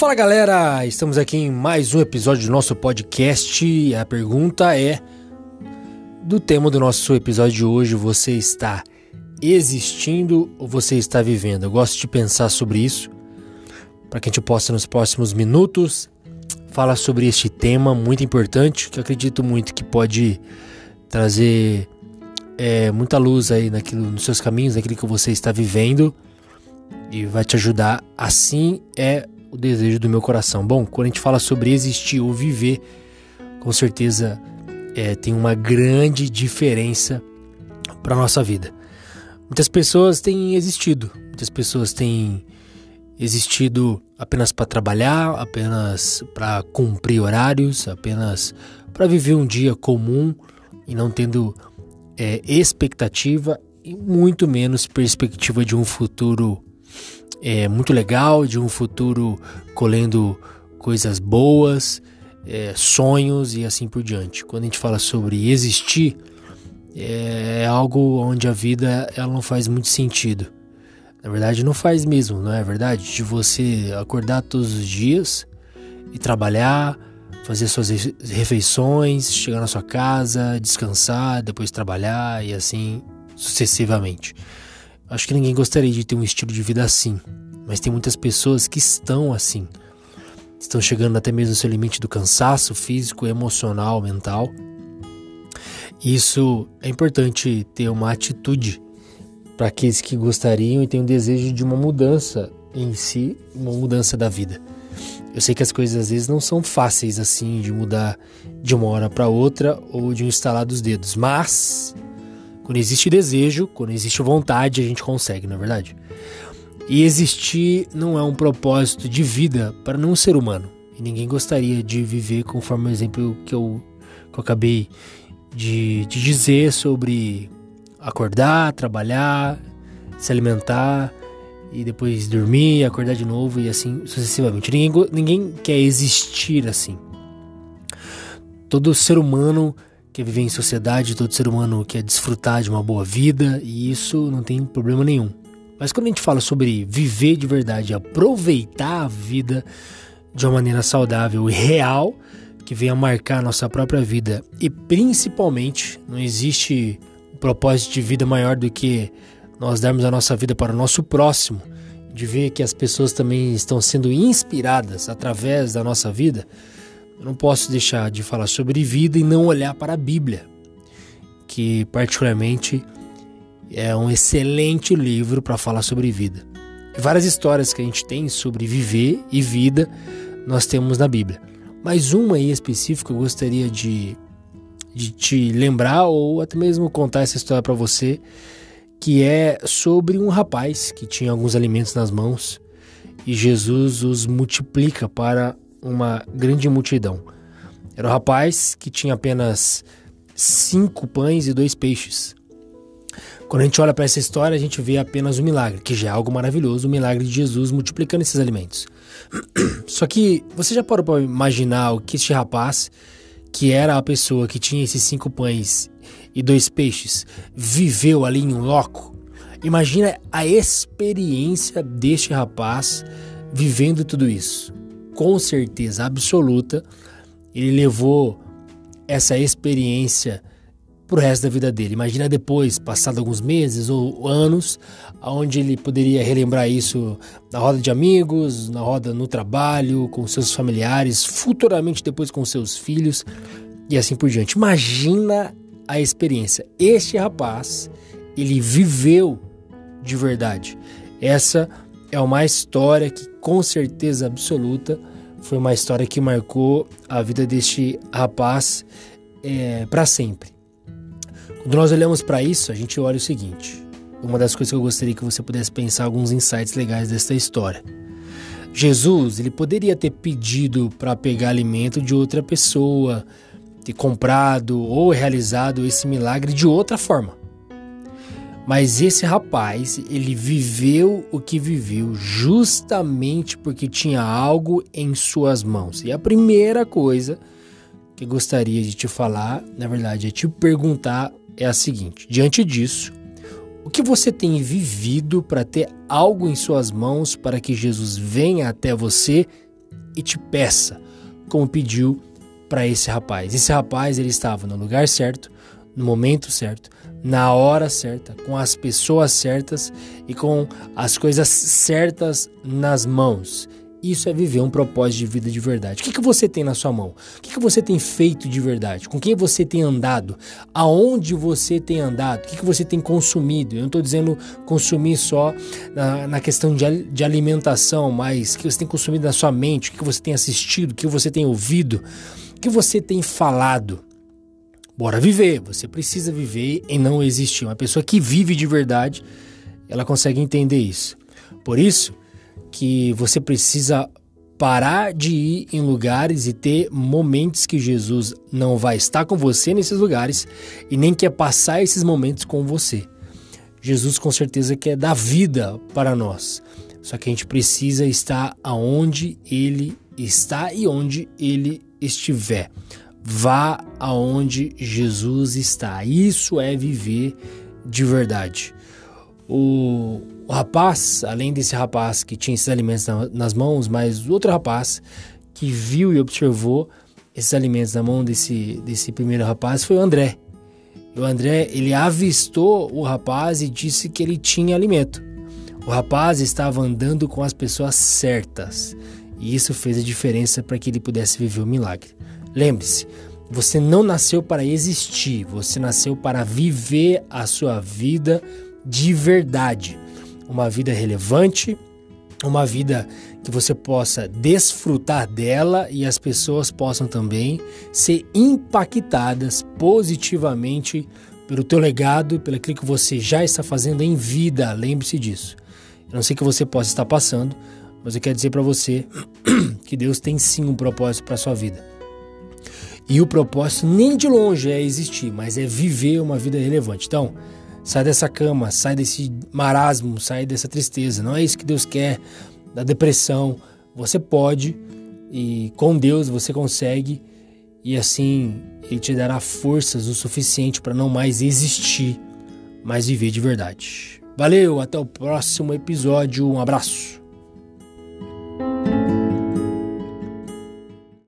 Fala galera, estamos aqui em mais um episódio do nosso podcast. A pergunta é: do tema do nosso episódio de hoje, você está existindo ou você está vivendo? Eu gosto de pensar sobre isso para que a gente possa nos próximos minutos falar sobre este tema muito importante que acredito muito que pode trazer é, muita luz aí naquilo, nos seus caminhos, naquilo que você está vivendo e vai te ajudar. Assim é o desejo do meu coração. Bom, quando a gente fala sobre existir ou viver, com certeza é, tem uma grande diferença para nossa vida. Muitas pessoas têm existido, muitas pessoas têm existido apenas para trabalhar, apenas para cumprir horários, apenas para viver um dia comum e não tendo é, expectativa e muito menos perspectiva de um futuro é, muito legal, de um futuro colhendo coisas boas, é, sonhos e assim por diante. Quando a gente fala sobre existir, é algo onde a vida ela não faz muito sentido. Na verdade, não faz mesmo, não é verdade? De você acordar todos os dias e trabalhar, fazer suas refeições, chegar na sua casa, descansar, depois trabalhar e assim sucessivamente. Acho que ninguém gostaria de ter um estilo de vida assim, mas tem muitas pessoas que estão assim. Estão chegando até mesmo ao seu limite do cansaço físico, emocional, mental. Isso é importante ter uma atitude para aqueles que gostariam e têm um desejo de uma mudança em si, uma mudança da vida. Eu sei que as coisas às vezes não são fáceis assim de mudar de uma hora para outra ou de um instalar dos dedos, mas quando existe desejo, quando existe vontade, a gente consegue, não é verdade? E existir não é um propósito de vida para nenhum ser humano. E ninguém gostaria de viver conforme o exemplo que eu, que eu acabei de, de dizer sobre acordar, trabalhar, se alimentar e depois dormir, acordar de novo e assim sucessivamente. Ninguém, ninguém quer existir assim. Todo ser humano quer viver em sociedade, todo ser humano quer desfrutar de uma boa vida e isso não tem problema nenhum. Mas quando a gente fala sobre viver de verdade, aproveitar a vida de uma maneira saudável e real, que venha marcar a nossa própria vida e principalmente não existe um propósito de vida maior do que nós darmos a nossa vida para o nosso próximo, de ver que as pessoas também estão sendo inspiradas através da nossa vida. Eu não posso deixar de falar sobre vida e não olhar para a Bíblia, que particularmente é um excelente livro para falar sobre vida. Várias histórias que a gente tem sobre viver e vida nós temos na Bíblia. Mas uma aí específica eu gostaria de, de te lembrar ou até mesmo contar essa história para você, que é sobre um rapaz que tinha alguns alimentos nas mãos e Jesus os multiplica para uma grande multidão. Era um rapaz que tinha apenas cinco pães e dois peixes. Quando a gente olha para essa história, a gente vê apenas um milagre, que já é algo maravilhoso, o milagre de Jesus multiplicando esses alimentos. Só que você já parou para imaginar que este rapaz, que era a pessoa que tinha esses cinco pães e dois peixes, viveu ali em um loco? Imagina a experiência deste rapaz vivendo tudo isso com certeza absoluta, ele levou essa experiência para o resto da vida dele. Imagina depois, passado alguns meses ou anos, onde ele poderia relembrar isso na roda de amigos, na roda no trabalho, com seus familiares, futuramente depois com seus filhos e assim por diante. Imagina a experiência. Este rapaz, ele viveu de verdade. Essa é uma história que com certeza absoluta foi uma história que marcou a vida deste rapaz é, para sempre. Quando nós olhamos para isso, a gente olha o seguinte: uma das coisas que eu gostaria que você pudesse pensar alguns insights legais dessa história. Jesus, ele poderia ter pedido para pegar alimento de outra pessoa, ter comprado ou realizado esse milagre de outra forma. Mas esse rapaz, ele viveu o que viveu justamente porque tinha algo em suas mãos. E a primeira coisa que gostaria de te falar, na verdade, é te perguntar é a seguinte: diante disso, o que você tem vivido para ter algo em suas mãos para que Jesus venha até você e te peça, como pediu para esse rapaz. Esse rapaz ele estava no lugar certo, no momento certo, na hora certa, com as pessoas certas e com as coisas certas nas mãos. Isso é viver um propósito de vida de verdade. O que, que você tem na sua mão? O que, que você tem feito de verdade? Com quem você tem andado? Aonde você tem andado? O que, que você tem consumido? Eu não estou dizendo consumir só na, na questão de, de, alimentação, mas o que você tem consumido na sua mente, o que você tem assistido, o que você tem ouvido, o que você tem falado. Bora viver. Você precisa viver e não existir. Uma pessoa que vive de verdade, ela consegue entender isso. Por isso, que você precisa parar de ir em lugares e ter momentos que Jesus não vai estar com você nesses lugares e nem quer passar esses momentos com você. Jesus com certeza quer dar vida para nós. Só que a gente precisa estar aonde ele está e onde ele estiver. Vá aonde Jesus está. Isso é viver de verdade. O, o rapaz, além desse rapaz que tinha esses alimentos na, nas mãos, mas outro rapaz que viu e observou esses alimentos na mão desse, desse primeiro rapaz foi o André. O André, ele avistou o rapaz e disse que ele tinha alimento. O rapaz estava andando com as pessoas certas. E isso fez a diferença para que ele pudesse viver o milagre. Lembre-se, você não nasceu para existir, você nasceu para viver a sua vida de verdade. Uma vida relevante, uma vida que você possa desfrutar dela e as pessoas possam também ser impactadas positivamente pelo teu legado pelo que você já está fazendo em vida. Lembre-se disso. Eu não sei que você possa estar passando, mas eu quero dizer para você que Deus tem sim um propósito para sua vida. E o propósito nem de longe é existir, mas é viver uma vida relevante. Então, Sai dessa cama, sai desse marasmo, sai dessa tristeza. Não é isso que Deus quer, da depressão. Você pode e com Deus você consegue e assim ele te dará forças o suficiente para não mais existir, mas viver de verdade. Valeu, até o próximo episódio. Um abraço.